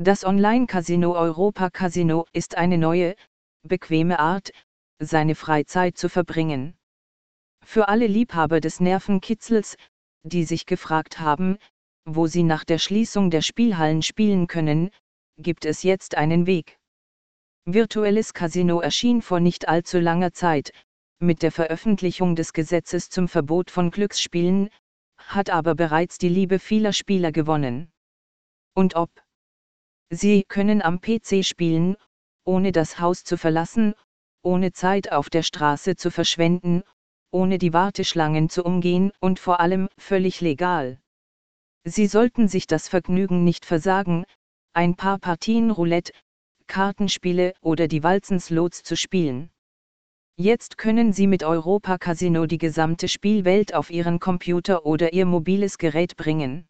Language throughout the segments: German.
Das Online-Casino Europa Casino ist eine neue, bequeme Art, seine Freizeit zu verbringen. Für alle Liebhaber des Nervenkitzels, die sich gefragt haben, wo sie nach der Schließung der Spielhallen spielen können, gibt es jetzt einen Weg. Virtuelles Casino erschien vor nicht allzu langer Zeit, mit der Veröffentlichung des Gesetzes zum Verbot von Glücksspielen, hat aber bereits die Liebe vieler Spieler gewonnen. Und ob Sie können am PC spielen, ohne das Haus zu verlassen, ohne Zeit auf der Straße zu verschwenden, ohne die Warteschlangen zu umgehen und vor allem völlig legal. Sie sollten sich das Vergnügen nicht versagen, ein paar Partien Roulette, Kartenspiele oder die Walzenslots zu spielen. Jetzt können Sie mit Europa Casino die gesamte Spielwelt auf Ihren Computer oder Ihr mobiles Gerät bringen.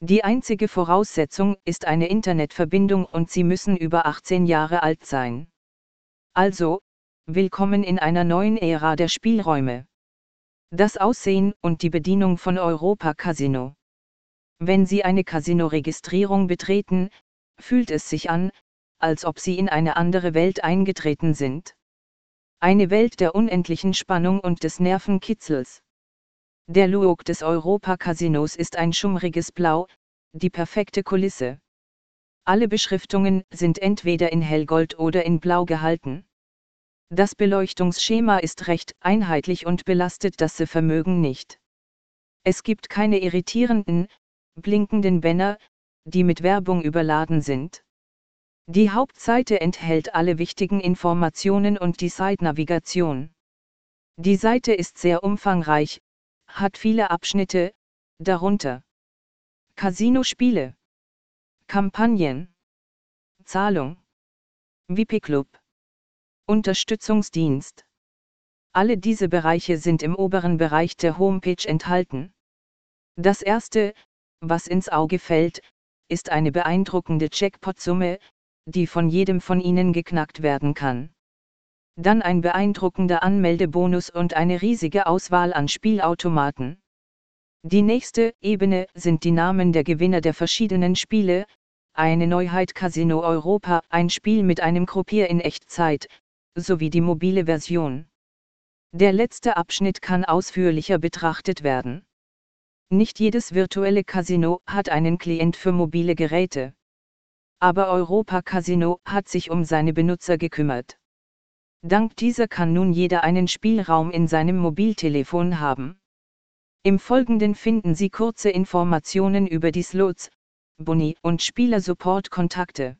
Die einzige Voraussetzung ist eine Internetverbindung und Sie müssen über 18 Jahre alt sein. Also, willkommen in einer neuen Ära der Spielräume. Das Aussehen und die Bedienung von Europa Casino. Wenn Sie eine Casino-Registrierung betreten, fühlt es sich an, als ob Sie in eine andere Welt eingetreten sind. Eine Welt der unendlichen Spannung und des Nervenkitzels. Der Look des Europa-Casinos ist ein schummriges Blau, die perfekte Kulisse. Alle Beschriftungen sind entweder in Hellgold oder in Blau gehalten. Das Beleuchtungsschema ist recht einheitlich und belastet das Sehvermögen nicht. Es gibt keine irritierenden, blinkenden Banner, die mit Werbung überladen sind. Die Hauptseite enthält alle wichtigen Informationen und die Site-Navigation. Die Seite ist sehr umfangreich, hat viele Abschnitte, darunter Casino-Spiele, Kampagnen, Zahlung, VIP-Club, Unterstützungsdienst. Alle diese Bereiche sind im oberen Bereich der Homepage enthalten. Das erste, was ins Auge fällt, ist eine beeindruckende Jackpot-Summe, die von jedem von Ihnen geknackt werden kann. Dann ein beeindruckender Anmeldebonus und eine riesige Auswahl an Spielautomaten. Die nächste Ebene sind die Namen der Gewinner der verschiedenen Spiele, eine Neuheit Casino Europa, ein Spiel mit einem Gruppier in Echtzeit, sowie die mobile Version. Der letzte Abschnitt kann ausführlicher betrachtet werden. Nicht jedes virtuelle Casino hat einen Klient für mobile Geräte aber Europa Casino hat sich um seine Benutzer gekümmert. Dank dieser kann nun jeder einen Spielraum in seinem Mobiltelefon haben. Im Folgenden finden Sie kurze Informationen über die Slots, Boni und Spielersupport-Kontakte.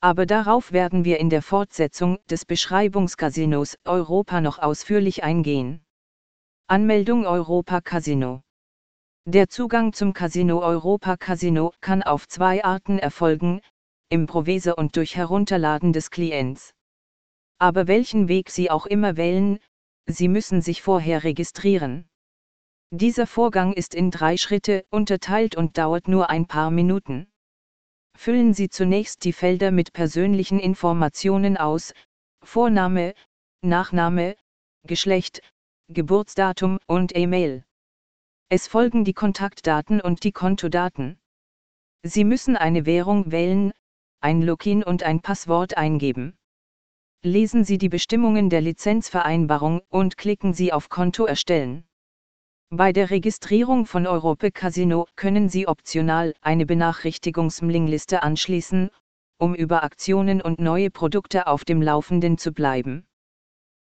Aber darauf werden wir in der Fortsetzung des Beschreibungscasinos Europa noch ausführlich eingehen. Anmeldung Europa Casino der Zugang zum Casino Europa Casino kann auf zwei Arten erfolgen, im Provese und durch Herunterladen des Klients. Aber welchen Weg Sie auch immer wählen, Sie müssen sich vorher registrieren. Dieser Vorgang ist in drei Schritte unterteilt und dauert nur ein paar Minuten. Füllen Sie zunächst die Felder mit persönlichen Informationen aus, Vorname, Nachname, Geschlecht, Geburtsdatum und E-Mail. Es folgen die Kontaktdaten und die Kontodaten. Sie müssen eine Währung wählen, ein Login und ein Passwort eingeben. Lesen Sie die Bestimmungen der Lizenzvereinbarung und klicken Sie auf Konto erstellen. Bei der Registrierung von Europe Casino können Sie optional eine Benachrichtigungsmlingliste anschließen, um über Aktionen und neue Produkte auf dem Laufenden zu bleiben.